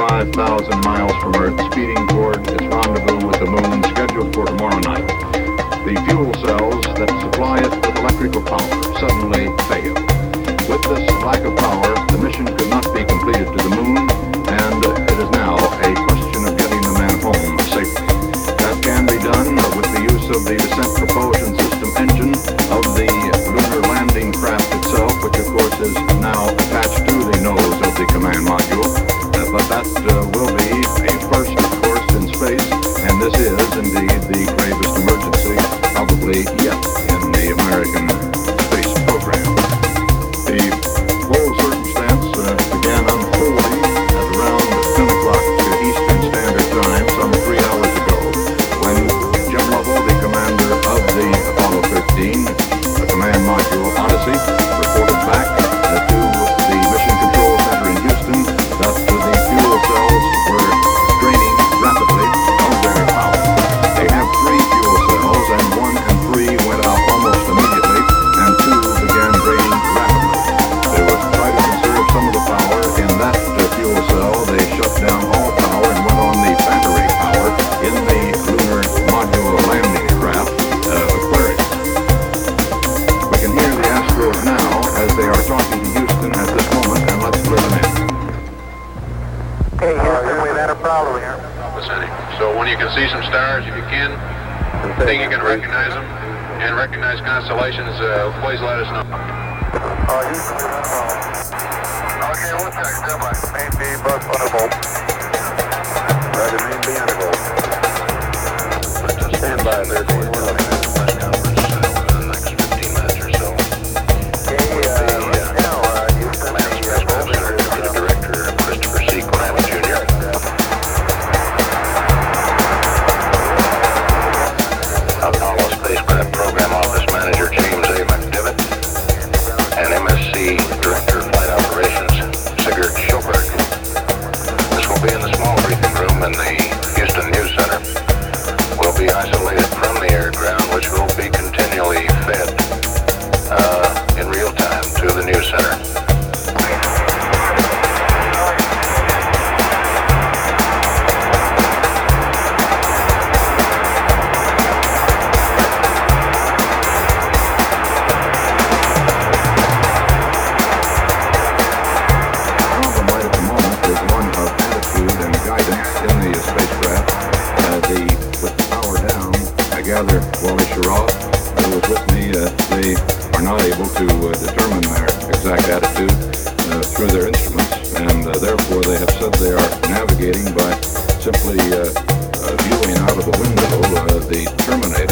100,000 miles from Earth, speeding toward its rendezvous with the moon, scheduled for tomorrow night. The fuel cells that supply it with electrical power suddenly fail. With this lack of power, the mission could not be completed to the moon, and it is now a question of getting the man home safely. That can be done with the use of the descent propulsion system engine of the lunar landing craft itself, which of course is now Uh, So when you can see some stars, if you can, think you can recognize them and recognize constellations, uh, please let us know. Houston, we've had a problem. Okay, we'll check. Stand. Main B, bus undervolt. Roger, main B undervolt. Stand by, briefing in the spacecraft. The with the power down, I gather Wally Schirra, who was with me, uh, they are not able to uh, determine their exact attitude uh, through their instruments, and therefore they have said they are navigating by simply viewing out of the window the Terminator,